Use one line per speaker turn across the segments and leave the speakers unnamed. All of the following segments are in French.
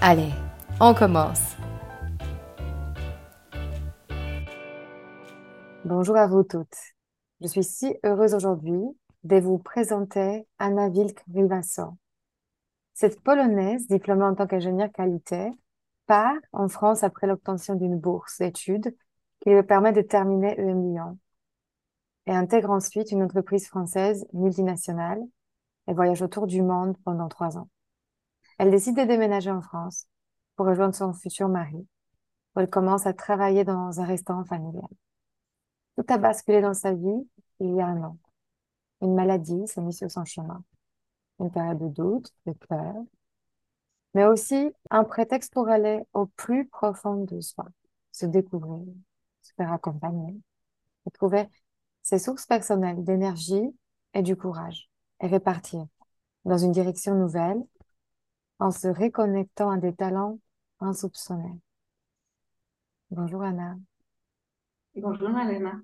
Allez, on commence. Bonjour à vous toutes. Je suis si heureuse aujourd'hui de vous présenter Anna Wilk-Rivasso. Cette Polonaise, diplômée en tant qu'ingénieure qualité, part en France après l'obtention d'une bourse d'études qui lui permet de terminer EM Lyon et intègre ensuite une entreprise française multinationale et voyage autour du monde pendant trois ans. Elle décide de déménager en France pour rejoindre son futur mari, où elle commence à travailler dans un restaurant familial. Tout a basculé dans sa vie il y a un an. Une maladie s'est mise sur son chemin. Une période de doute, de peur, mais aussi un prétexte pour aller au plus profond de soi, se découvrir, se faire accompagner, et trouver ses sources personnelles d'énergie et du courage, et repartir dans une direction nouvelle en se reconnectant à des talents insoupçonnés. Bonjour Anna.
Bonjour Malena.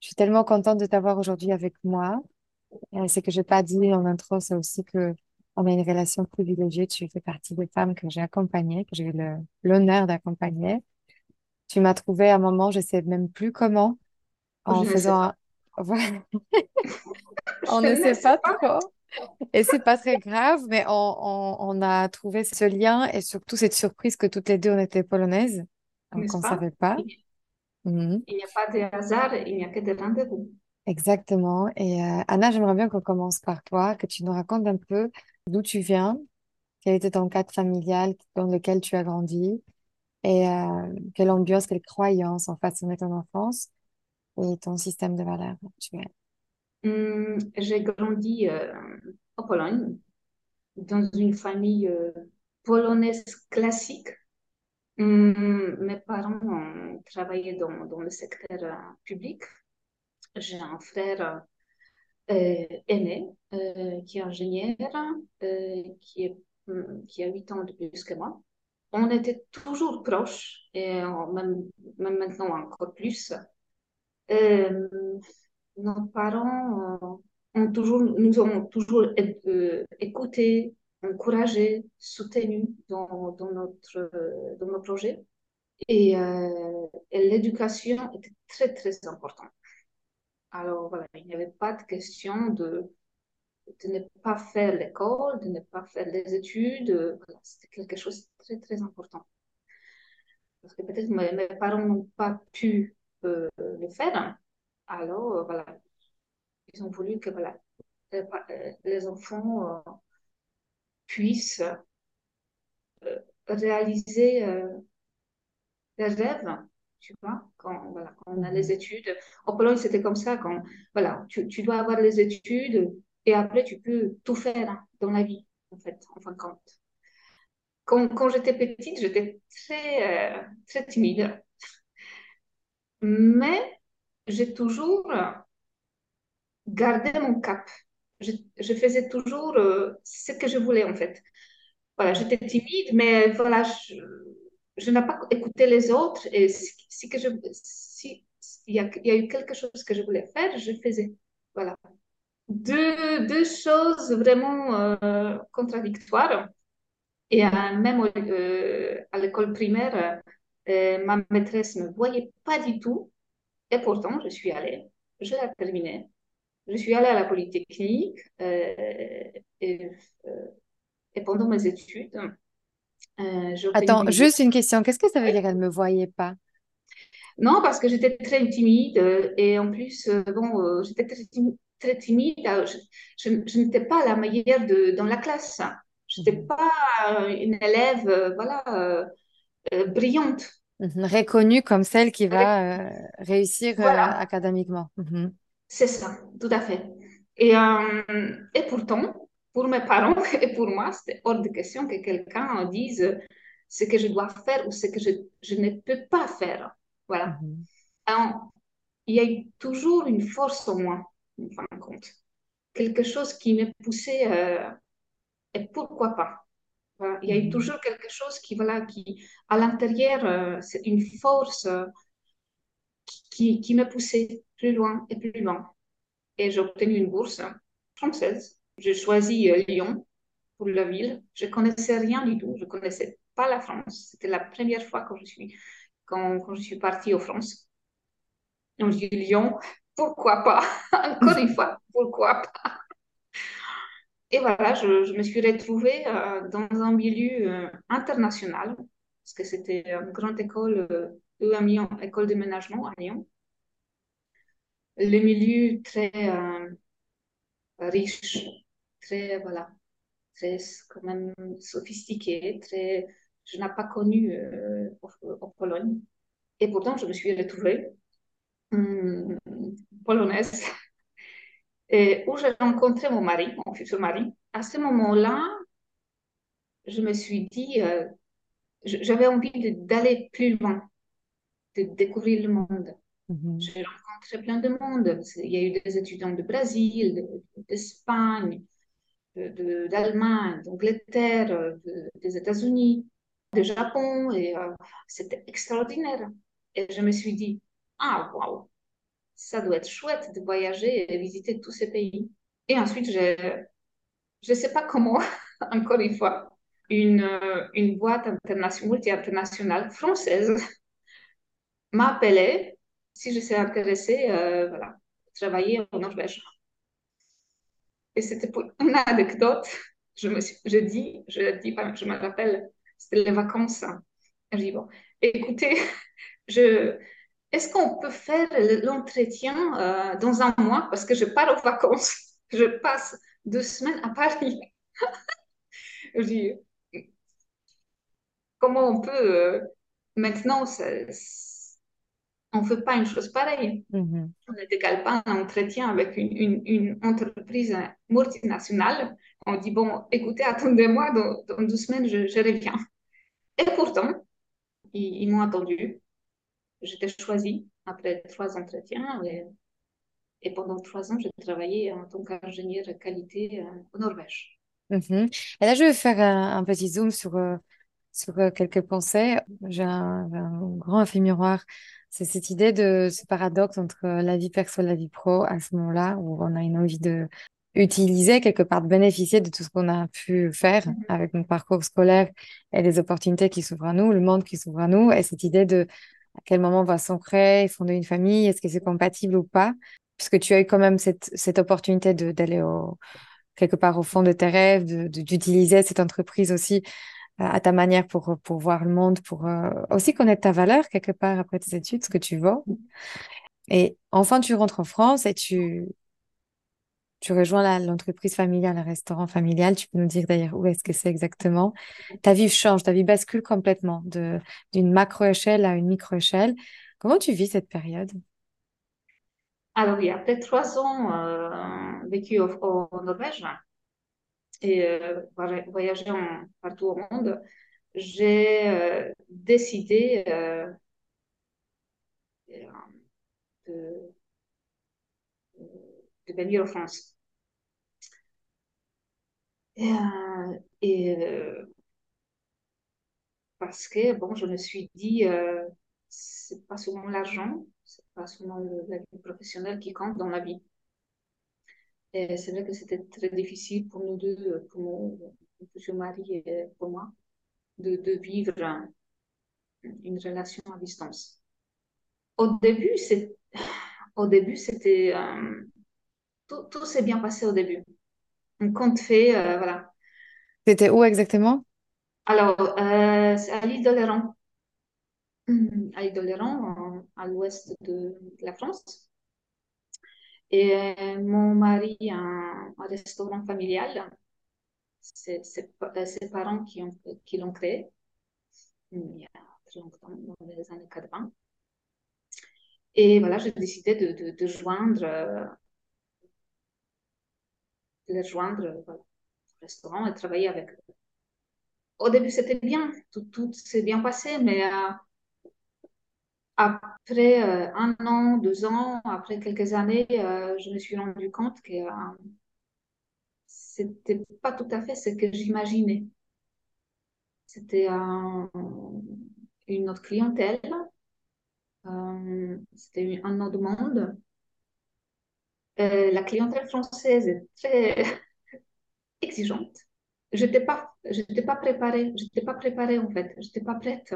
Je suis tellement contente de t'avoir aujourd'hui avec moi. Et ce que je n'ai pas dit en intro, c'est aussi que on a une relation privilégiée. Tu fais partie des femmes que j'ai accompagnées, que j'ai eu l'honneur d'accompagner. Tu m'as trouvé à un moment, je ne sais même plus comment, en faisant on ne sait pas trop. Et c'est pas très grave, mais on, on, a trouvé ce lien et surtout cette surprise que toutes les deux on était polonaises, donc on ne savait pas.
Mhm. Il n'y a pas de hasard, il n'y a que des rendez-vous.
Exactement. Et euh, Anna, j'aimerais bien qu'on commence par toi, que tu nous racontes un peu d'où tu viens, quel était ton cadre familial dans lequel tu as grandi et euh, quelle ambiance, quelle croyance en façonnait ton enfance et ton système de valeurs actuel.
Hum, j'ai grandi euh, en Pologne, dans une famille euh, polonaise classique. Hum, mes parents ont travaillé dans, le secteur euh, public. J'ai un frère aîné qui est ingénieur, hum, qui a 8 ans de plus que moi. On était toujours proches, et même maintenant encore plus nos parents euh, ont toujours, nous ont toujours euh, écouté, encouragé, soutenu dans, dans, notre, dans nos projets. Et, euh, l'éducation était très, très importante. Alors voilà, il n'y avait pas de question de, de ne pas faire l'école, de ne pas faire les études. C'était quelque chose de très, très important. Parce que peut-être mes, mes parents n'ont pas pu le faire. Alors, voilà, ils ont voulu que voilà, les enfants euh, puissent euh, réaliser euh, leurs rêves, tu vois, quand, voilà, quand on a les mhm. études. En Pologne, c'était comme ça, quand voilà, tu, tu, dois avoir les études et après, tu peux tout faire dans la vie, en fait, en fin de compte. Quand, quand j'étais petite, j'étais très, très timide. Mais j'ai toujours gardé mon cap. Je, faisais toujours euh, ce que je voulais, en fait. Voilà, j'étais timide, mais voilà, je, n'ai pas écouté les autres. Et si, si, y, a, eu quelque chose que je voulais faire, je faisais. Voilà. Deux, deux choses vraiment euh, contradictoires. Et même euh, à l'école primaire, ma maîtresse ne me voyait pas du tout et pourtant, je suis allée, je l'ai terminé. Je suis allée à la Polytechnique euh, et, euh, et, pendant mes études, Euh,
Attends,
une
juste une question. Qu'est-ce que ça veut dire elle me voyait pas?
Non, parce que j'étais très timide euh, et en plus, bon, j'étais très, timi- très timide. Je, je- je n'étais pas la meilleure de, dans la classe. Je n'étais
Mhm.
pas une élève, voilà, brillante.
Mhm. Reconnue comme celle qui va euh, réussir euh, académiquement. Mhm.
c'est ça, tout à fait. Et, euh, et pourtant, pour mes parents et pour moi, c'était hors de question que quelqu'un dise ce que je dois faire ou ce que je, je ne peux pas faire. Voilà.
Mhm.
Alors, il y a eu toujours une force en moi, en fin de compte. Quelque chose qui me poussait, et pourquoi pas? Voilà. Il y a eu
Mhm.
toujours quelque chose qui, voilà, qui à l'intérieur, euh, c'est une force euh, qui, qui me poussait plus loin et plus loin. Et j'ai obtenu une bourse française. J'ai choisi euh, Lyon pour la ville. Je connaissais rien du tout. Je connaissais pas la France. C'était la première fois quand je suis, quand, quand je suis partie en France. Donc, j'ai dit Lyon, pourquoi pas? Encore une fois, pourquoi pas? Et voilà, je, je me suis retrouvée euh, dans un milieu euh, international, parce que c'était une grande école, euh, EMI, école de ménagement à Lyon. Le milieu très riche, très, voilà, très quand même sophistiqué, très, je n'ai pas connu euh, en Pologne. Et pourtant, je me suis retrouvée hum, polonaise, et où j'ai rencontré mon mari, mon futur mari. À ce moment-là, je me suis dit, euh, j'avais envie d'aller plus loin, de découvrir le monde.
Mhm.
J'ai rencontré plein de monde. Il y a eu des étudiants de Brésil, de- d'Espagne, de- de- d'Allemagne, d'Angleterre, de- des États-Unis, du Japon, et euh, c'était extraordinaire. Et je me suis dit, ah, waouh, ça doit être chouette de voyager et visiter tous ces pays. Et ensuite, je ne sais pas comment, encore une fois, une, une boîte internationale, multi-internationale française m'a appelé si je suis intéressée, euh, voilà, travailler en Norvège. Et c'était pour une anecdote. Je me suis, je dis, je dis, je me rappelle, c'était les vacances. hein. Je bon, écoutez, je, est-ce qu'on peut faire l'entretien euh, dans un mois? Parce que je pars aux vacances. Je passe deux semaines à Paris. Je dis, comment on peut euh, maintenant, ça, on ne fait pas une chose pareille.
Mhm.
On ne décale pas un entretien avec une, une, une entreprise multinationale. On dit, bon, écoutez, attendez-moi, dans, dans, deux semaines, je, je reviens. Et pourtant, ils, ils m'ont attendu. J'étais choisie après trois entretiens. Et, et pendant trois ans, j'ai travaillé en tant qu'ingénieur qualité euh, au Norvège.
Mhm. Et là, je vais faire un, un petit zoom sur, euh, sur euh, quelques pensées. J'ai un, grand effet miroir. C'est cette idée de ce paradoxe entre euh, la vie perso et la vie pro à ce moment-là où on a une envie de utiliser quelque part, de bénéficier de tout ce qu'on a pu faire avec notre parcours scolaire et les opportunités qui s'ouvrent à nous, le monde qui s'ouvre à nous, et cette idée de à quel moment va s'ancrer, fonder une famille, est-ce que c'est compatible ou pas, puisque tu as eu quand même cette, opportunité d'aller quelque part au fond de tes rêves, d'utiliser cette entreprise aussi euh, à ta manière pour, pour voir le monde, pour euh, aussi connaître ta valeur quelque part après tes études, ce que tu vaux. Et enfin, tu rentres en France et tu, tu rejoins l'entreprise familiale, le restaurant familial. Tu peux nous dire d'ailleurs où est-ce que c'est exactement? Ta vie change, ta vie bascule complètement d'une macro-échelle à une micro-échelle. Comment tu vis cette période?
Alors, il y a peut-être trois ans euh, vécu au, au Norvège et euh, voyagé en- partout au monde, j'ai euh, décidé euh, de, en France. Et, euh, euh, parce que, bon, je me suis dit, euh, c'est pas seulement l'argent, c'est pas seulement le- la vie professionnelle qui compte dans la vie. Et c'est vrai que c'était très difficile pour nous deux, pour mon, futur mari et pour moi, de, de vivre un- une relation à distance. Au début, c'est, au début, c'était, euh, tout, tout s'est bien passé au début. Compte fait, euh, voilà,
C'était où exactement?
Alors, euh, c'est à l'île d'Oléron, à l'île d'Oléron, à l'ouest de, la France. Et euh, mon mari a un, restaurant familial. C'est ses parents qui, ont, qui l'ont créé il y a très longtemps, dans les années 80. Et voilà, j'ai décidé de, de, de joindre, euh, les joindre voilà, au restaurant et travailler avec eux. Au début, c'était bien, tout, tout s'est bien passé, mais euh, après euh, un an, deux ans, après quelques années, je me suis rendu compte que c'était pas tout à fait ce que j'imaginais. C'était une autre clientèle, euh, c'était un autre monde. Euh, la clientèle française est très exigeante. Je n'étais pas, j'étais pas préparée, pas préparée en fait, j'étais pas prête.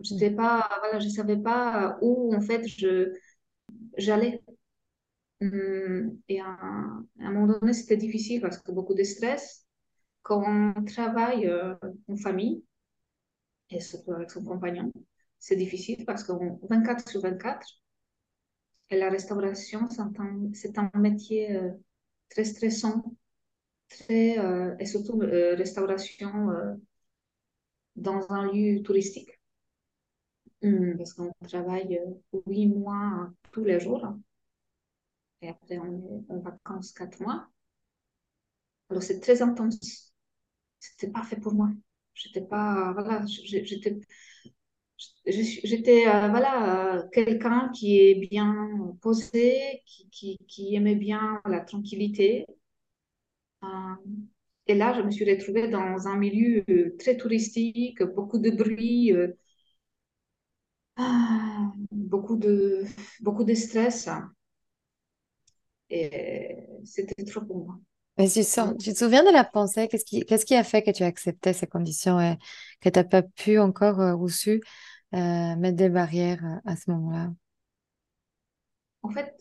J'étais pas, voilà, savais pas où en fait j'allais. Hum, et à, un moment donné, c'était difficile parce que beaucoup de stress. Quand on travaille euh, en famille, et surtout avec son compagnon, c'est difficile parce que 24 sur 24, et la restauration, c'est un, métier euh, très stressant, très, euh, et surtout euh, restauration dans un lieu touristique, hum, parce qu'on travaille huit mois tous les jours, et après on est en vacances quatre mois. Alors c'est très intense. C'était pas fait pour moi. J'étais pas, voilà, j'étais J'étais euh, voilà, euh, quelqu'un qui est bien posé, qui, qui, aimait bien la tranquillité. Euh, et là, je me suis retrouvée dans un milieu très touristique, beaucoup de bruit, ah, beaucoup, de, beaucoup de stress. Et c'était trop pour moi.
Mais tu, sens, tu te souviens de la pensée? Qu'est-ce qui, qu'est-ce qui a fait que tu acceptais ces conditions et que tu n'as pas pu encore ou su euh, mettre des barrières euh, à ce moment-là?
En fait,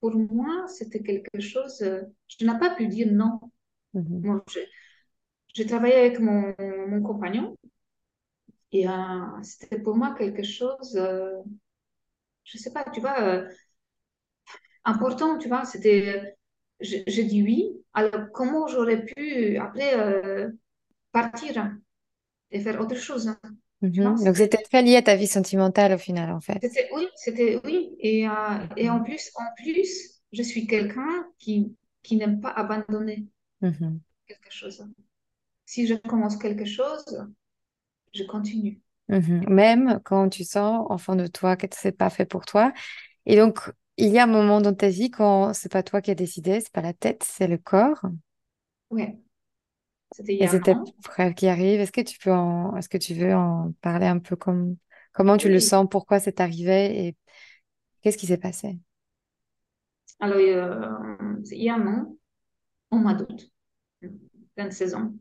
pour moi, c'était quelque chose, euh, je n'ai pas pu dire non. Mhm. j'ai travaillé avec mon, mon compagnon et c'était pour moi quelque chose, je ne sais pas, tu vois, important, tu vois, c'était, je, dis oui, alors comment j'aurais pu après partir et faire autre chose
Mhm. Donc, c'était très lié à ta vie sentimentale au final, en fait.
Oui, c'était oui. Et, euh, et en plus, en plus, je suis quelqu'un qui, qui n'aime pas abandonner mhm. quelque chose. Si je commence quelque chose, je continue.
Mhm. Même quand tu sens au fond de toi que ce n'est pas fait pour toi. Et donc, il y a un moment dans ta vie quand c'est pas toi qui as décidé, c'est pas la tête, c'est le corps.
Oui.
C'était il tes frères qui arrivent. Est-ce que tu peux en... Est-ce que tu veux en parler un peu comme... Comment tu le sens? Pourquoi c'est arrivé? Et qu'est-ce qui s'est passé?
Alors, euh, il y a un an, au mois d'août, 26 ans,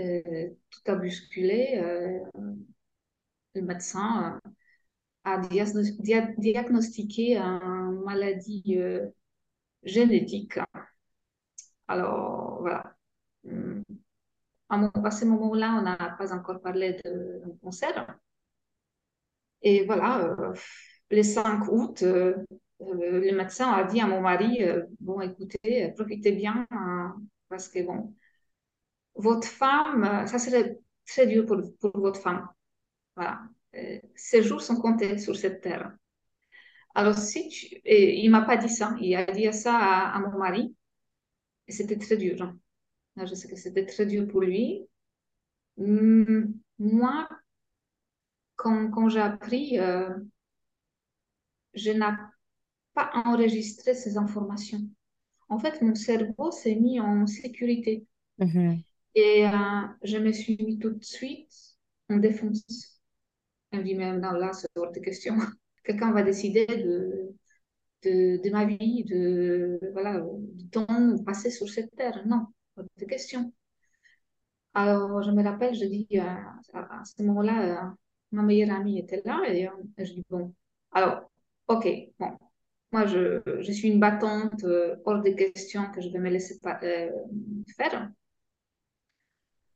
euh, tout a bousculé. Euh, le médecin a diagnostiqué une maladie génétique. Alors, voilà. À, ce moment-là, on n'a pas encore parlé de concert. Et voilà, euh, le 5 août, euh, euh, le médecin a dit à mon mari, bon, écoutez, profitez bien, hein, parce que bon, votre femme, ça serait très dur pour votre femme. Voilà. Ses jours sont comptés sur cette terre. Alors, si tu... Et il ne m'a pas dit ça, il a dit ça à, à mon mari, et c'était très dur. Hein. Je sais que c'était très dur pour lui. Hmm, moi, quand, quand j'ai appris, euh, je n'ai pas enregistré ces informations. En fait, mon cerveau s'est mis en sécurité. Mm-hmm. Et euh, je me suis mis tout de suite en défense. Me dit, non, là, c'est hors de question. Quelqu'un va décider de, de, ma vie, de, voilà, du temps passé sur cette terre. Non de questions. Alors, je me rappelle, je dis, euh, à, ce moment-là, euh, ma meilleure amie était là et, euh, je dis, bon, alors, ok, bon, moi, je, je suis une battante hors de question que je vais me laisser faire.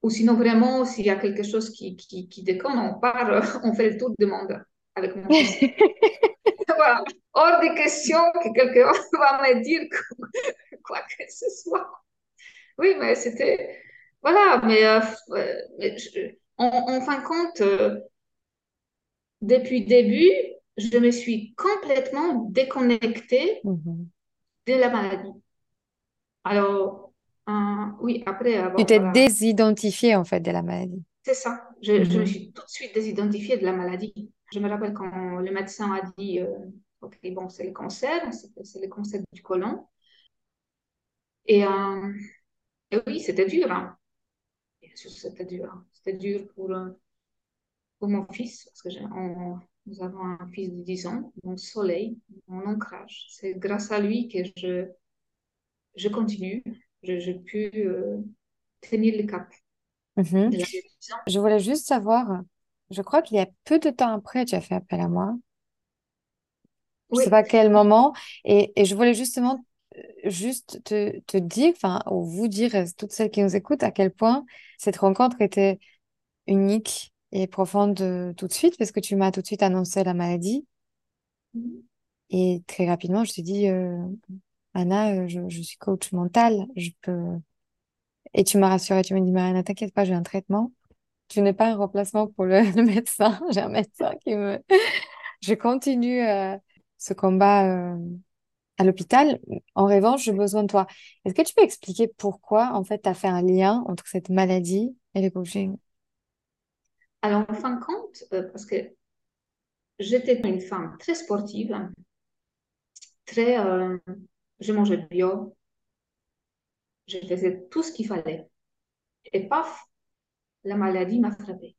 Ou sinon, vraiment, s'il y a quelque chose qui, qui, qui déconne, on part, on fait le tour du monde avec mon fils. voilà. Hors des questions que quelqu'un va me dire quoi que ce soit. Oui, mais c'était. Voilà, mais, euh, en, fin de compte, euh, depuis le début, je me suis complètement déconnectée mm-hmm. de la maladie. Alors, oui, après.
tu t'es désidentifiée en fait de la maladie.
C'est ça. Je, je, me mm-hmm. suis tout de suite désidentifiée de la maladie. Je me rappelle quand le médecin a dit euh, Ok, bon, c'est le cancer, c'est le cancer du côlon. Et, euh, et oui, c'était dur. Hein. Bien sûr, c'était dur. C'était dur pour, euh, pour mon fils, parce que nous avons un fils de 10 ans, mon soleil, mon ancrage. C'est grâce à lui que je, je continue. J'ai pu euh, tenir le cap.
Mhm. Je voulais juste savoir, je crois qu'il y a peu de temps après, tu as fait appel à moi. Je ne sais pas quel moment. Et, et je voulais justement juste te, te dire, enfin, ou vous dire, toutes celles qui nous écoutent, à quel point cette rencontre était unique et profonde euh, tout de suite, parce que tu m'as tout de suite annoncé la maladie. Mm-hmm. Et très rapidement, je te dis, euh, Anna, euh, je, je, suis coach mental, je peux. Et tu m'as rassurée, tu m'as dit, Mariana, t'inquiète pas, j'ai un traitement. Tu n'es pas un remplacement pour le, médecin. J'ai un médecin qui me. je continue ce combat à l'hôpital. En revanche, j'ai besoin de toi. Est-ce que tu peux expliquer pourquoi, en fait, tu as fait un lien entre cette maladie et le coaching?
Alors, en fin de compte, euh, parce que j'étais une femme très sportive, très. Euh, je mangeais bio, je faisais tout ce qu'il fallait. Et paf, la maladie m'a frappée.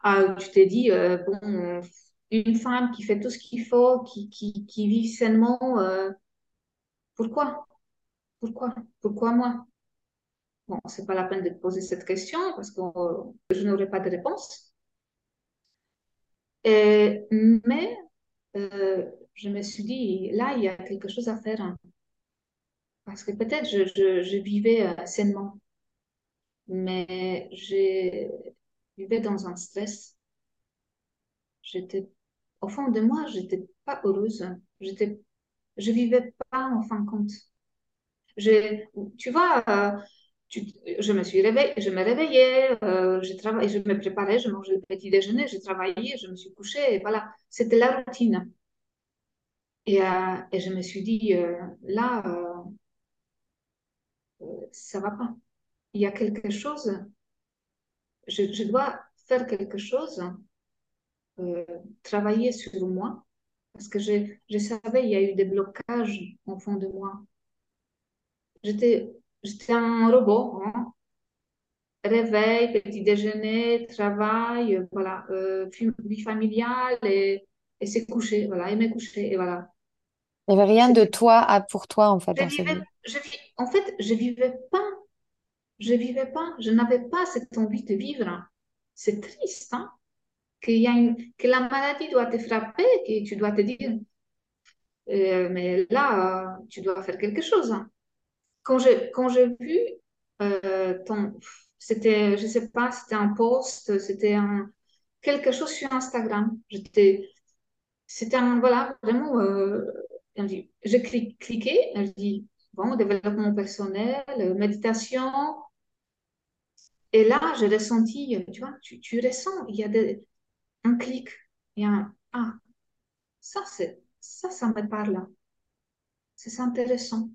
Ah, tu t'es dit, euh, bon, une femme qui fait tout ce qu'il faut, qui, qui, qui vit sainement, euh, pourquoi? Pourquoi? Pourquoi moi? Bon, c'est pas la peine de poser cette question parce que je n'aurai pas de réponse. Et, mais euh, je me suis dit, là, il y a quelque chose à faire. Hein. Parce que peut-être je, je, vivais euh, sainement, mais je vivais dans un stress. J'étais au fond de moi, j'étais pas heureuse. J'étais, je vivais pas en fin de compte. Je, tu vois, euh, je me suis réveillée, je me réveillais, euh, je travaillais, je me préparais, je mangeais le petit déjeuner, je travaillais, je me suis couchée, et voilà, c'était la routine. Et, euh, et, je me suis dit, là, ça va pas. Il y a quelque chose, je, je dois faire quelque chose euh, travailler sur moi parce que je, je savais il y a eu des blocages au fond de moi. J'étais, j'étais un robot. Hein. Réveil, petit déjeuner, travail, voilà, euh, vie familiale et, et se coucher, voilà, et me coucher, et voilà.
Il n'y avait rien de toi à, pour toi, en fait,
je vivais, je, en fait, je vivais pas. Je vivais pas. Je n'avais pas cette envie de vivre. C'est triste, hein? y a une, que la maladie doit te frapper, que tu dois te dire, euh, mais là, tu dois faire quelque chose. Hein. Quand j'ai quand j'ai vu euh, ton, c'était, je sais pas, c'était un post, c'était quelque chose sur Instagram. J'étais, c'était un, voilà, vraiment, euh, j'ai cliqué, je dis, bon, développement personnel, méditation. Et là, j'ai ressenti, tu vois, tu, tu ressens, il y a un clic et un Ah, ça, c'est, ça, ça me parle. C'est intéressant.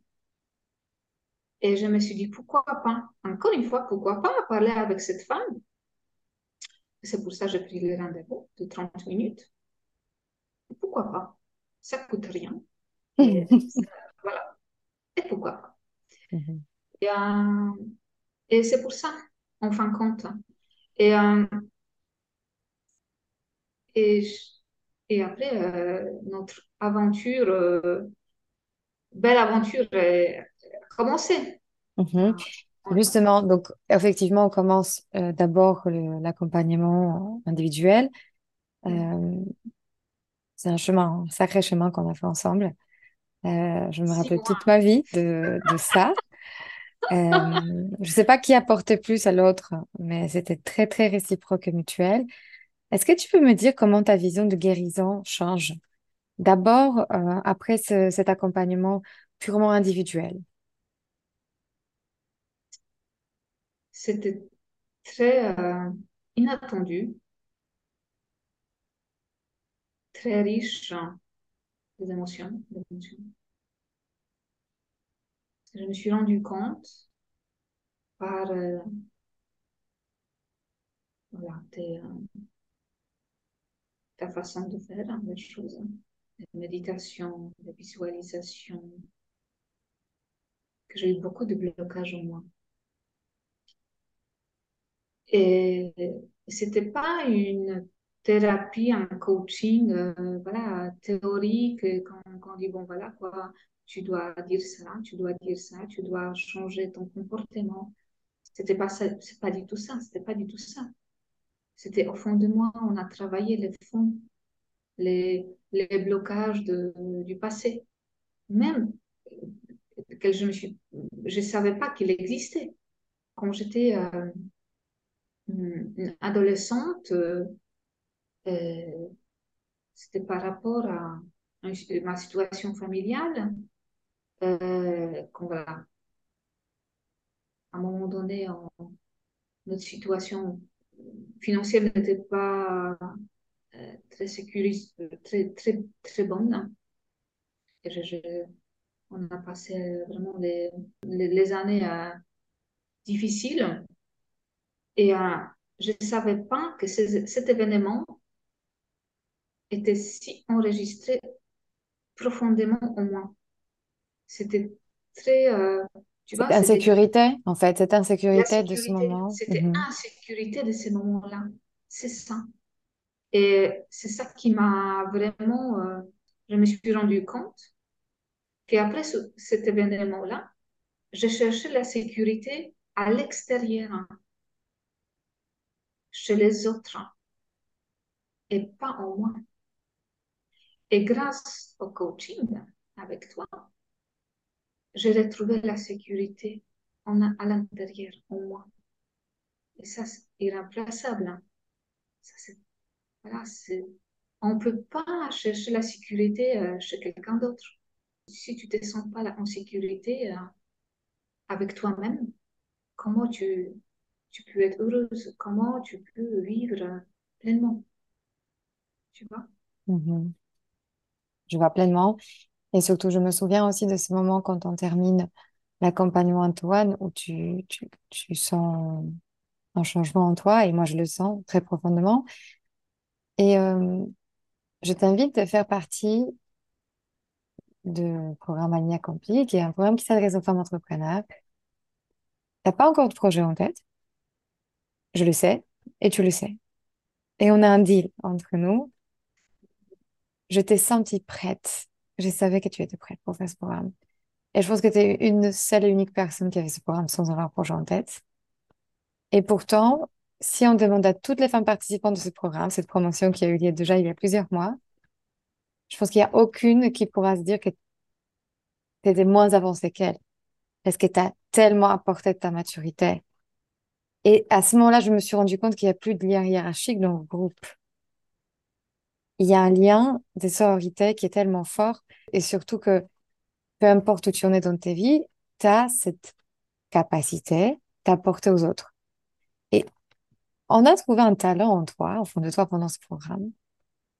Et je me suis dit, pourquoi pas? Encore une fois, pourquoi pas parler avec cette femme? C'est pour ça que j'ai pris le rendez-vous de 30 minutes. pourquoi pas? Ça coûte rien. Et, voilà. Et pourquoi pas? Mhm. euh, Et, c'est pour ça, en fin de compte. Et euh, et, et après, euh, notre aventure, belle aventure a commencé.
Mhm. Justement, donc effectivement, on commence euh, d'abord l'accompagnement individuel. c'est un chemin, un sacré chemin qu'on a fait ensemble. je me rappelle toute ma vie de, de ça. Euh, je ne sais pas qui apportait plus à l'autre, mais c'était très, très réciproque et mutuel. Est-ce que tu peux me dire comment ta vision de guérison change? D'abord, euh, après ce- cet accompagnement purement individuel.
C'était très euh, inattendu, très riche hein, des émotions. Je me suis rendu compte par euh, voilà, euh, ta façon de faire hein, les choses, hein. la méditation, la visualisation, que j'ai eu beaucoup de blocages en moi. Et c'était pas une thérapie, un coaching, euh, voilà, théorique, quand, quand on dit, bon, voilà, quoi, tu dois dire ça, tu dois dire ça, tu dois changer ton comportement. C'était pas c'est pas du tout ça, c'était pas du tout ça. C'était au fond de moi, on a travaillé les fonds, les, les blocages de, du passé. Même que je je savais pas qu'il existait. Quand j'étais euh, une adolescente, euh, euh, c'était par rapport à, ma situation familiale. Euh, voilà, à un moment donné, notre situation financière n'était pas euh, très sécurisée, très, très, très bonne. On a passé vraiment les, les, les années difficiles. Et euh, je ne savais pas que ce- cet événement était si enregistré profondément en moi. C'était très, euh, tu vois,
insécurité, en fait, cette insécurité de ce moment.
C'était
Mhm.
insécurité de ces moments-là. C'est ça. Et c'est ça qui m'a vraiment, euh, je me suis rendu compte qu'après ce- cet événement-là, je cherchais la sécurité à l'extérieur, chez les autres, et pas en moi. Et grâce au coaching avec toi, j'ai retrouvé la sécurité en, à l'intérieur, en moi. Et ça, c'est irremplaçable. hein. Ça, c'est, voilà, c'est, on ne peut pas chercher la sécurité euh, chez quelqu'un d'autre. Si tu ne te sens pas en sécurité euh, avec toi-même, comment tu, tu peux être heureuse? Comment tu peux vivre pleinement? Tu vois?
Mhm. Je vois pleinement. Et surtout, je me souviens aussi de ce moment quand on termine l'accompagnement Antoine, où tu, tu, tu sens un changement en toi, et moi je le sens très profondément. Et euh, je t'invite à faire partie du programme Aligné Accompli, qui est un programme qui s'adresse aux femmes entrepreneurs. T'as pas encore de projet en tête, je le sais, et tu le sais. Et on a un deal entre nous. Je t'ai sentie prête. Je savais que tu étais prête pour faire ce programme. Et je pense que tu es une seule et unique personne qui avait ce programme sans avoir un projet en tête. Et pourtant, si on demande à toutes les femmes participantes de ce programme, cette promotion qui a eu lieu déjà il y a plusieurs mois, je pense qu'il n'y a aucune qui pourra se dire que tu étais moins avancée qu'elle. Parce que tu as tellement apporté de ta maturité. Et à ce moment-là, je me suis rendu compte qu'il n'y a plus de lien hiérarchique dans le groupe. Il y a un lien de sororité qui est tellement fort. Et surtout que peu importe où tu en es dans ta vie, tu as cette capacité d'apporter aux autres. Et on a trouvé un talent en toi, au fond de toi, pendant ce programme.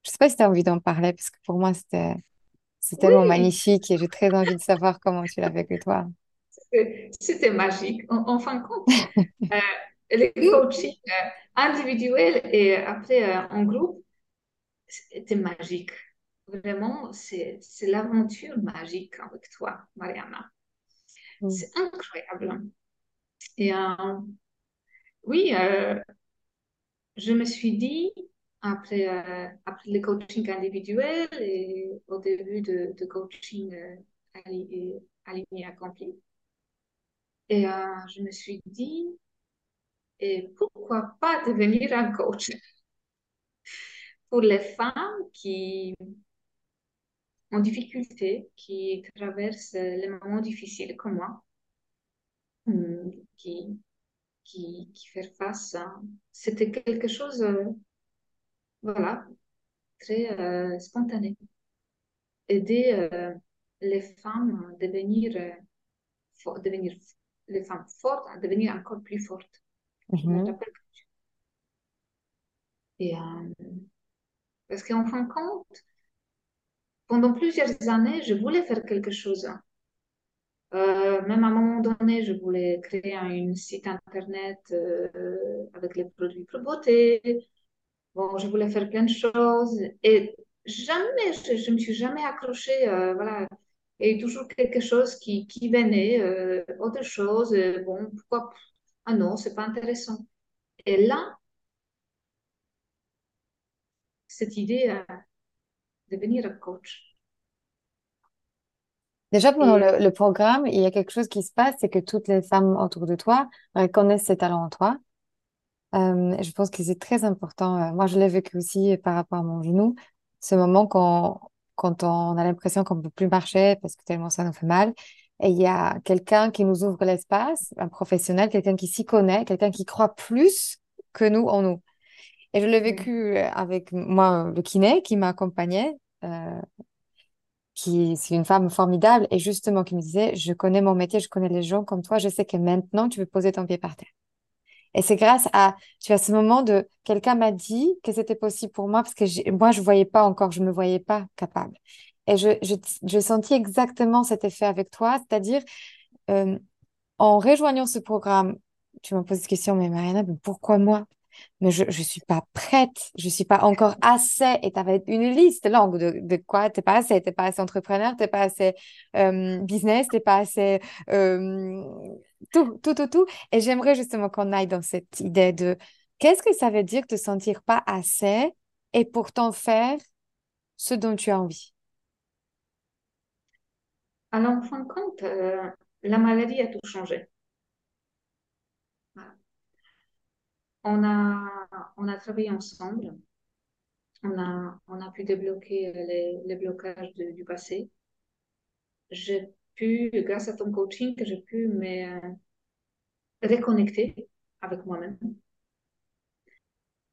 Je sais pas si tu as envie d'en parler, parce que pour moi, c'était, tellement
Oui,
magnifique et j'ai très envie de savoir comment tu l'as vécu toi.
c'était c'était magique. En, en fin de compte, euh, le coaching euh, individuel et après euh, en groupe, c'était magique. Vraiment, c'est l'aventure magique avec toi, Mariana.
Mm.
C'est incroyable. Et euh, oui, euh, je me suis dit, après, euh, après le coaching individuel et au début de, de coaching euh, ali- aligné accompli, et euh, je me suis dit, et pourquoi pas devenir un coach? Pour les femmes qui ont difficulté, qui traversent les moments difficiles comme moi. hum, qui, qui, qui faire face. C'était quelque chose, euh, voilà, très euh, spontané. Aider euh, les femmes à devenir, devenir, les femmes fortes à devenir encore plus fortes. Je me
Mhm.
rappelle Et, parce qu'en fin de compte, pendant plusieurs années, je voulais faire quelque chose. Euh, même à un moment donné, je voulais créer un site internet euh, avec les produits pour beauté. Bon, je voulais faire plein de choses et jamais, je, ne me suis jamais accrochée. euh, voilà, il y a eu toujours quelque chose qui, qui venait, euh, autre chose. euh, bon, pourquoi? Ah non, c'est pas intéressant. Et là, cette idée euh, de devenir coach.
Déjà, pendant
Et
le, le programme, il y a quelque chose qui se passe, c'est que toutes les femmes autour de toi reconnaissent ces talents en toi. Euh, je pense que c'est très important. Euh, Moi, je l'ai vécu aussi par rapport à mon genou. Ce moment quand, quand on a l'impression qu'on ne peut plus marcher parce que tellement ça nous fait mal. Et il y a quelqu'un qui nous ouvre l'espace, un professionnel, quelqu'un qui s'y connaît, quelqu'un qui croit plus que nous en nous. Et je l'ai
oui,
vécu euh, avec moi, le kiné qui m'accompagnait, euh, qui c'est une femme formidable et justement qui me disait, je connais mon métier, je connais les gens comme toi, je sais que maintenant tu peux poser ton pied par terre. Et c'est grâce à, tu as ce moment de, quelqu'un m'a dit que c'était possible pour moi parce que moi, je voyais pas encore, je me voyais pas capable. Et je, je, je sentis exactement cet effet avec toi, c'est-à-dire, euh, en rejoignant ce programme, tu m'as posé cette question, mais Mariana, pourquoi moi? Mais je ne suis pas prête, je ne suis pas encore assez. Et tu avais une liste longue de, de quoi tu n'es pas assez. Tu n'es pas assez entrepreneur, tu n'es pas assez euh, business, tu n'es pas assez euh, tout, tout, tout, tout. Et j'aimerais justement qu'on aille dans cette idée de qu'est-ce que ça veut dire te sentir pas assez et pourtant faire ce dont tu as envie?
Alors en fin de compte, euh, la maladie a tout changé. On a, on a travaillé ensemble, on a, on a pu débloquer les, les blocages du passé. J'ai pu, grâce à ton coaching, j'ai pu me reconnecter avec moi-même.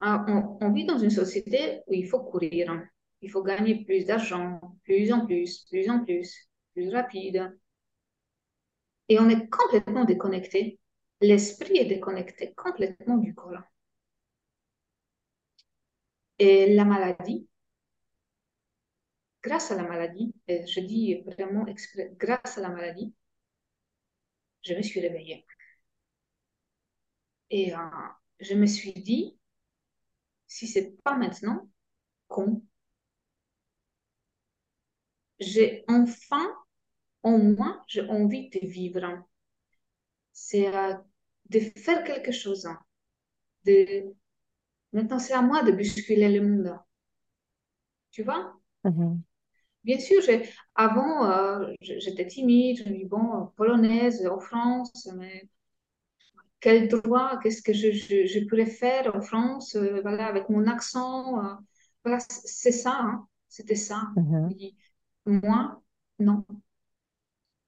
Ah, On, on vit dans une société où il faut courir, il faut gagner plus d'argent, plus en plus, plus en plus, plus rapide. Et on est complètement déconnecté. L'esprit est déconnecté complètement du corps. Et la maladie, grâce à la maladie, je dis vraiment exprès, grâce à la maladie, je me suis réveillée. Et euh, je me suis dit, si c'est pas maintenant, quand j'ai enfin, au moins, j'ai envie de vivre. C'est euh, de faire quelque chose. De... Maintenant, c'est à moi de bousculer le monde. Tu vois?
Mhm,
Bien sûr, j'ai- avant, euh, j'étais timide. Je me dis, bon, polonaise en France, mais quel droit, qu'est-ce que je, je, je pourrais faire en France, euh, voilà, avec mon accent. euh, voilà, c'est ça, hein, c'était ça.
Mhm.
moi, non.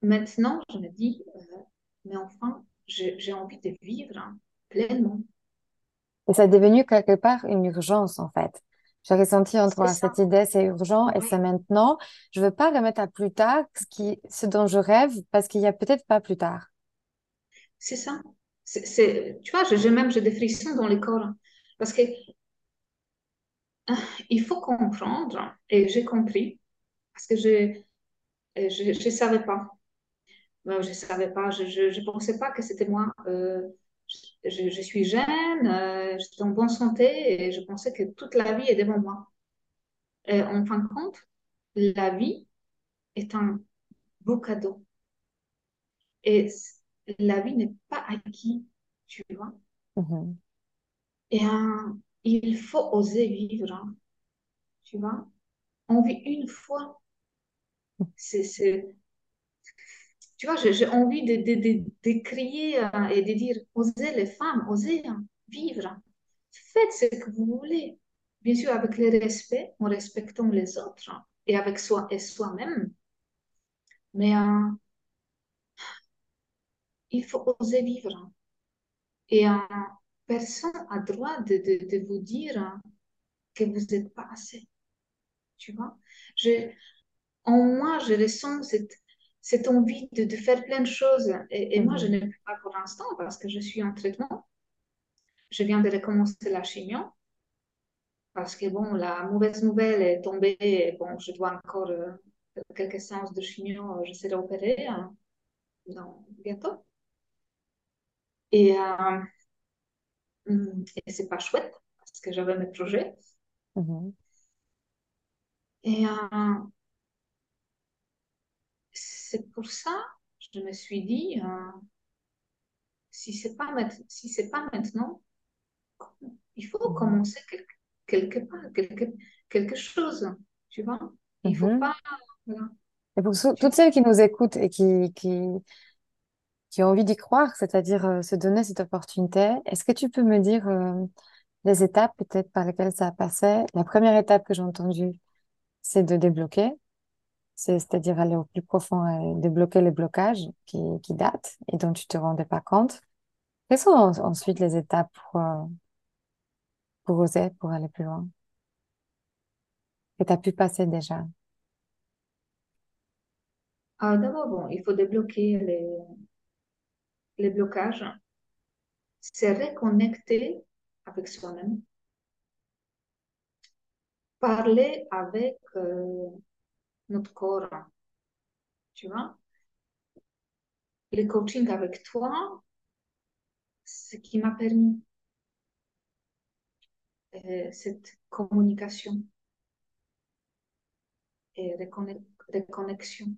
Maintenant, je me dis, euh, mais enfin, j'ai envie de vivre hein, pleinement.
Et ça est devenu quelque part une urgence, en fait. J'ai ressenti en
C'est
toi
ça,
cette idée, c'est urgent et
oui,
c'est maintenant. Je veux pas remettre à plus tard ce qui, ce dont je rêve parce qu'il y a peut-être pas plus tard.
c'est ça. Tu vois, j'ai même des frissons dans le corps. Parce que euh, il faut comprendre, et j'ai compris, parce que je ne savais pas. Je ne savais pas, je ne pensais pas que c'était moi. Euh, je, je suis jeune, euh, j'étais en bonne santé et je pensais que toute la vie est devant moi. Et en fin de compte, la vie est un beau cadeau. Et la vie n'est pas acquis, tu vois.
Mhm.
Et euh, il faut oser vivre, hein, tu vois. On vit une fois. C'est, c'est, tu vois, j'ai envie de, crier euh, et de dire, osez les femmes, osez hein, vivre. Faites ce que vous voulez. Bien sûr, avec le respect, en respectant les autres hein, et avec soi et soi-même. Mais euh, il faut oser vivre. Et personne n'a droit de, vous dire que vous n'êtes pas assez. Tu vois? En moi, je ressens cette, cette envie de, de faire plein de choses. Et, et moi, je ne peux pas pour l'instant parce que je suis en traitement. Je viens de recommencer la chimio. Parce que, bon, la mauvaise nouvelle est tombée. Et, bon, je dois encore euh, quelques séances de chimio. Je serai opérée hein, dans, bientôt. Et, euh, et c'est pas chouette parce que j'avais mes projets.
Mhm.
Et euh, c'est pour ça je me suis dit, euh, si c'est pas, si c'est pas maintenant, il faut
Mhm.
commencer quelque, quelque part, quelque, quelque chose, tu vois. Il faut
Mhm.
pas... voilà.
Et pour toutes celles qui nous écoutent et qui, qui, qui ont envie d'y croire, c'est-à-dire euh, se donner cette opportunité, est-ce que tu peux me dire euh, les étapes peut-être par lesquelles ça a passé? La première étape que j'ai entendue, c'est de débloquer, c'est-à-dire aller au plus profond et débloquer les blocages qui, qui datent et dont tu te rendais pas compte. Quelles sont en- ensuite les étapes pour, euh, pour oser, pour aller plus loin, que tu as pu passer déjà?
Ah, d'abord, bon, il faut débloquer les, les blocages, se reconnecter avec soi-même, parler avec euh, notre corps, tu vois? Le coaching avec toi, ce qui m'a permis euh, cette communication et reconnexion.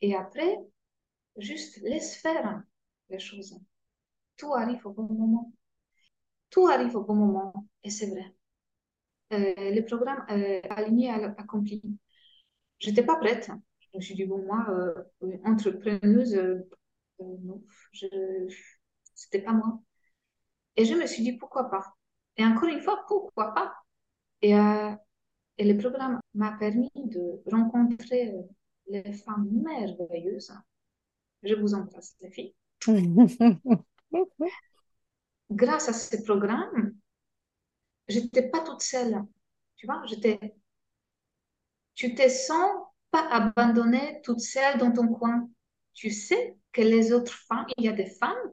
Et après, juste laisse faire les choses. Tout arrive au bon moment. Tout arrive au bon moment, et c'est vrai. Euh, le programme euh, aligné à accompli. Je n'étais pas prête. Je me suis dit, bon, moi, euh, entrepreneuse, euh, euh, non, je... c'était pas moi. Et je me suis dit, pourquoi pas? Et encore une fois, pourquoi pas? Et, euh, et le programme m'a permis de rencontrer les femmes merveilleuses. Je vous embrasse, les filles. Grâce à ce programme, je n'étais pas toute seule. Tu vois, j'étais, tu te sens pas abandonnée toute seule dans ton coin. Tu sais que les autres femmes, il y a des femmes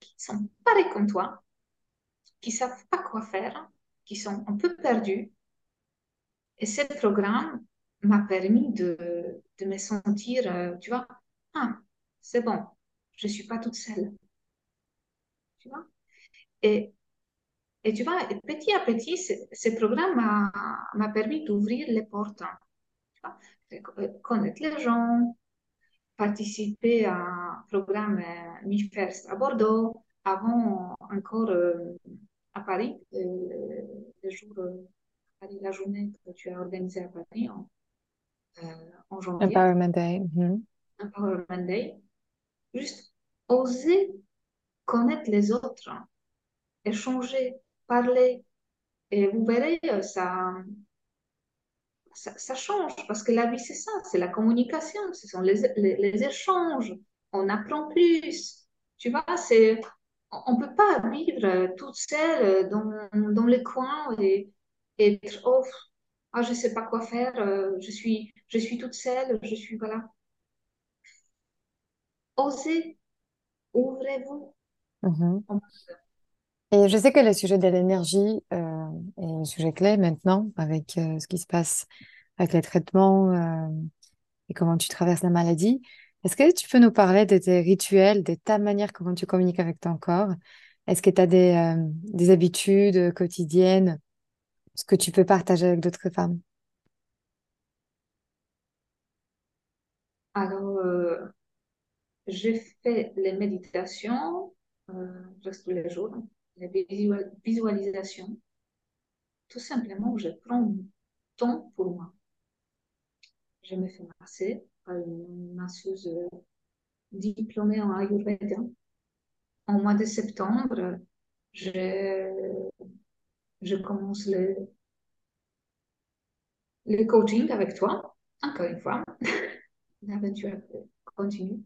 qui sont pareilles comme toi, qui savent pas quoi faire, qui sont un peu perdues. Et ce programme m'a permis de, de me sentir, euh, tu vois, ah, c'est bon, je suis pas toute seule. Tu vois? Et tu vois, petit à petit, ce, programme m'a permis d'ouvrir les portes. Tu vois? Euh, Connaître les gens, participer à un programme euh, Mi First à Bordeaux, avant encore euh, à Paris, euh, le jour, euh, Paris, la journée que tu as organisée à Paris en, en janvier,
Empowerment Day. mhm.
Empowerment Day. Juste oser connaître les autres, échanger, parler. Et vous verrez, euh, ça, ça, ça change parce que la vie, c'est ça, c'est la communication, ce sont les, les, les échanges. On apprend plus. Tu vois, c'est, on ne peut pas vivre toute seule dans, dans les coins et, et être oh, ah, je ne sais pas quoi faire, euh, je suis, je suis toute seule, je suis, voilà. Osez, ouvrez-vous.
Mhm. Et je sais que le sujet de l'énergie euh, est un sujet clé maintenant avec euh, ce qui se passe avec les traitements euh, et comment tu traverses la maladie. Est-ce que tu peux nous parler de tes rituels, de ta manière comment tu communiques avec ton corps? Est-ce que tu as des, euh, des habitudes quotidiennes, ce que tu peux partager avec d'autres femmes?
Alors, euh, je fais les méditations presque tous les jours, les visual- visualisations. Tout simplement, je prends du temps pour moi. Je me fais masser par une masseuse euh, diplômée en Ayurveda. En mois de septembre, je, je commence le, le coaching avec toi, encore une fois. L'aventure continue.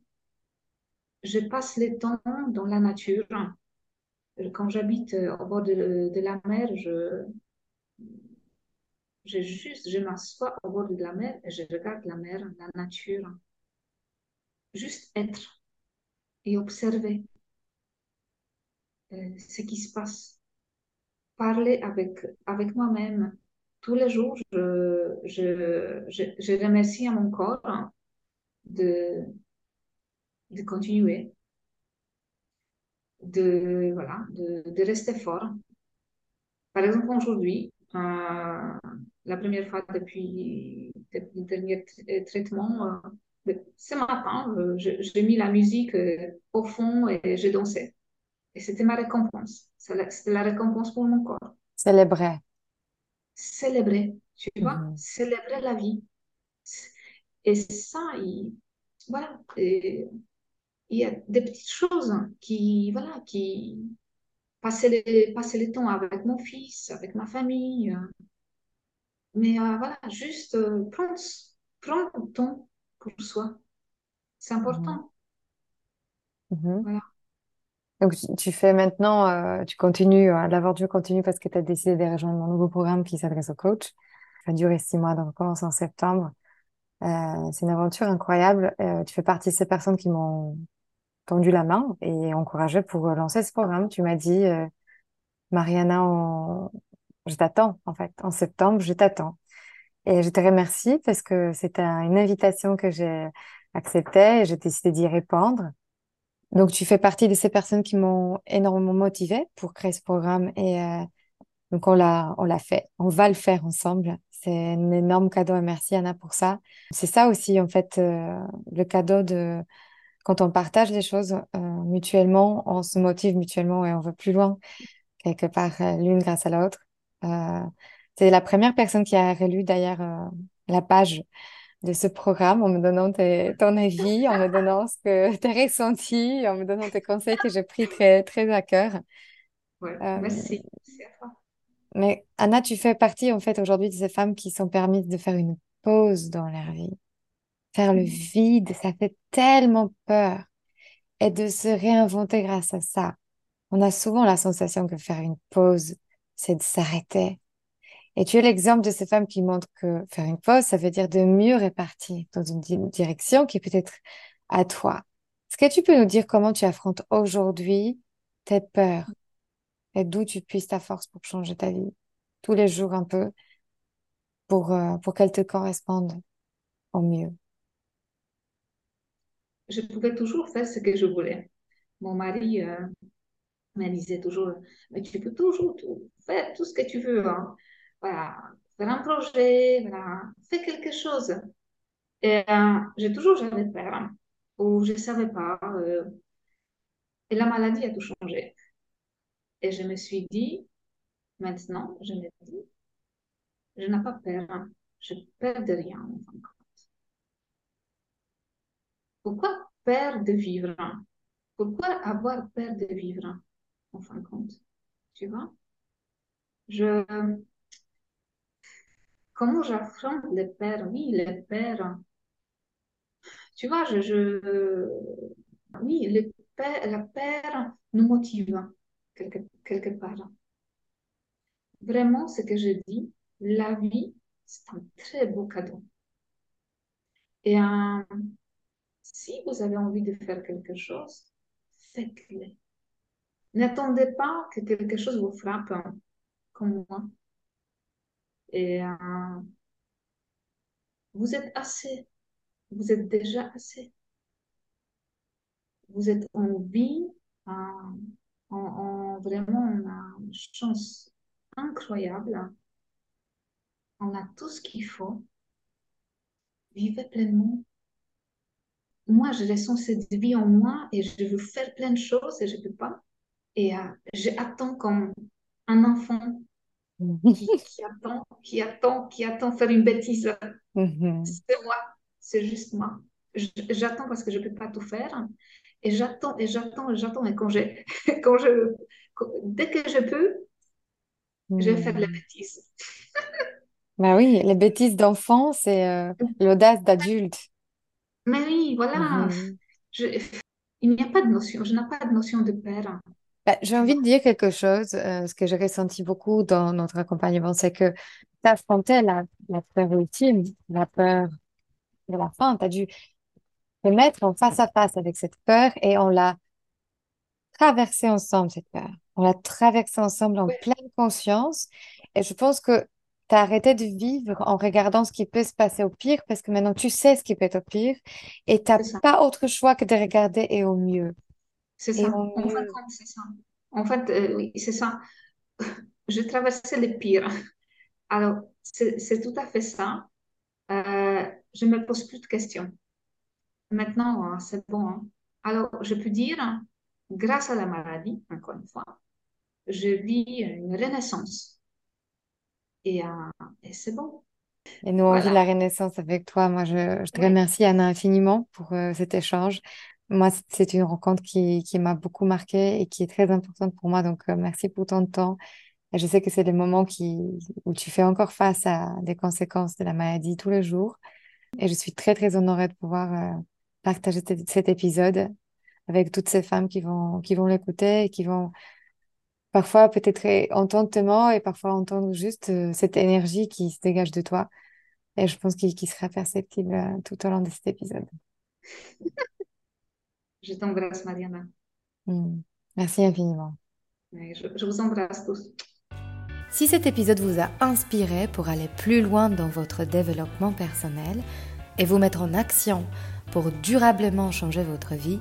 je passe le temps dans la nature. Quand j'habite au bord de, de la mer, je, je juste, je m'assois au bord de la mer et je regarde la mer, la nature. Juste être et observer euh, ce qui se passe. Parler avec, avec moi-même. Tous les jours, je, je, je, je remercie à mon corps de, de continuer, de, voilà, de, de rester fort. Par exemple, aujourd'hui, euh, la première fois depuis, le dernier traitement, euh, ce matin, euh, j'ai mis la musique au fond et j'ai dansé. Et c'était ma récompense. C'était la récompense pour mon corps.
Célébrer.
Célébrer, tu vois, mhm. célébrer la vie. Et ça, il, voilà, il y a des petites choses qui, voilà, qui, passer le, passer le temps avec mon fils, avec ma famille. Mais euh, voilà, juste euh, prendre, prendre le temps pour soi. C'est important.
Mhm. Voilà. Donc, tu fais maintenant, euh, tu continues, l'aventure continue parce que tu as décidé de rejoindre mon nouveau programme qui s'adresse aux coachs. Ça a duré six mois, donc on commence en septembre. c'est une aventure incroyable. tu fais partie de ces personnes qui m'ont tendu la main et encouragé pour lancer ce programme. Tu m'as dit, euh, Mariana, je t'attends en fait. En septembre, je t'attends. Et je te remercie parce que c'était une invitation que j'ai acceptée et j'ai décidé d'y répondre. Donc, tu fais partie de ces personnes qui m'ont énormément motivée pour créer ce programme et euh, donc on l'a, on l'a fait. On va le faire ensemble. C'est un énorme cadeau et merci Anna pour ça. C'est ça aussi en fait euh, le cadeau de quand on partage les choses euh, mutuellement, on se motive mutuellement et on va plus loin, quelque part, euh, l'une grâce à l'autre. Euh, c'est la première personne qui a relu d'ailleurs la page de ce programme en me donnant ton avis, en me donnant ce que tu as ressenti, en me donnant tes conseils que j'ai pris très, très à cœur.
Ouais, merci.
Mais Anna, tu fais partie en fait aujourd'hui de ces femmes qui sont permises de faire une pause dans leur vie faire le vide, ça fait tellement peur. Et de se réinventer grâce à ça. On a souvent la sensation que faire une pause, c'est de s'arrêter. Et tu es l'exemple de ces femmes qui montrent que faire une pause, ça veut dire de mieux répartir dans une direction qui est peut-être à toi. Est-ce que tu peux nous dire comment tu affrontes aujourd'hui tes peurs et d'où tu puisses ta force pour changer ta vie tous les jours un peu pour, euh, pour qu'elle te corresponde au mieux?
Je pouvais toujours faire ce que je voulais. Mon mari euh, me disait toujours, mais tu peux toujours faire tout ce que tu veux. Hein. Voilà, faire un projet, voilà, fais quelque chose. Et euh, j'ai toujours jamais peur, hein, ou je ne savais pas. Euh, et la maladie a tout changé. Et je me suis dit, maintenant, je me dis, je n'ai pas peur, hein. je perds de rien. Pourquoi peur de vivre? Pourquoi avoir peur de vivre, en fin de compte? Tu vois? Je... Comment j'affronte les peurs? Oui, les peurs. Tu vois, je, je... oui, le la peur nous motive quelque, quelque part. Vraiment, ce que je dis, la vie, c'est un très beau cadeau. Et un si vous avez envie de faire quelque chose, faites-le. N'attendez pas que quelque chose vous frappe hein, comme moi. Et euh, vous êtes assez. Vous êtes déjà assez. Vous êtes en vie, en, en, vraiment, on a une chance incroyable. On a tout ce qu'il faut. Vivez pleinement moi, je ressens cette vie en moi et je veux faire plein de choses et je ne peux pas. Et euh, j'attends comme un enfant qui, attend, qui attend, qui attend faire une bêtise. Mhm. C'est moi, c'est juste moi. J'attends parce que je ne peux pas tout faire. Et j'attends, et j'attends, et j'attends. Et quand, quand je, dès que je peux, je vais faire de la mhm. bêtise.
bah oui, les bêtises d'enfant, c'est euh, l'audace d'adulte.
Mais oui, voilà. Mhm. il n'y a pas de notion, je n'ai pas de notion de peur.
Bah, j'ai envie de dire quelque chose, euh, ce que j'ai ressenti beaucoup dans notre accompagnement, c'est que tu affrontais la, la peur ultime, la peur de la fin. Tu as dû te mettre en face à face avec cette peur et on l'a traversée ensemble, cette peur. On l'a traversée ensemble en
Oui,
pleine conscience. Et je pense que tu as arrêté de vivre en regardant ce qui peut se passer au pire parce que maintenant tu sais ce qui peut être au pire et tu n'as pas autre choix que de regarder et au mieux.
c'est ça.
au
En fin de
mieux.
compte, c'est ça. En fait, euh, oui, c'est ça. Je traversais le pire. Alors, c'est c'est tout à fait ça. Euh, je ne me pose plus de questions. Maintenant, hein, c'est bon. hein. Alors, je peux dire, grâce à la maladie, encore une fois, je vis une renaissance. Et, euh, et c'est bon.
Et nous, on vit la Renaissance avec toi. Moi, je, je te remercie, Anna, infiniment pour euh, cet échange. Moi, c'est une rencontre qui, qui m'a beaucoup marquée et qui est très importante pour moi. Donc, euh, merci pour ton temps. Et je sais que c'est des moments qui, où tu fais encore face à des conséquences de la maladie tous les jours. Et je suis très, très honorée de pouvoir euh, partager cet cet épisode avec toutes ces femmes qui vont, qui vont l'écouter et qui vont parfois peut-être entendre tes mots et parfois entendre juste euh, cette énergie qui se dégage de toi. Et je pense qu'il qu'il sera perceptible euh, tout au long de cet épisode.
je t'embrasse, Mariana.
Hmm. Merci infiniment.
Je vous embrasse tous.
Si cet épisode vous a inspiré pour aller plus loin dans votre développement personnel et vous mettre en action pour durablement changer votre vie,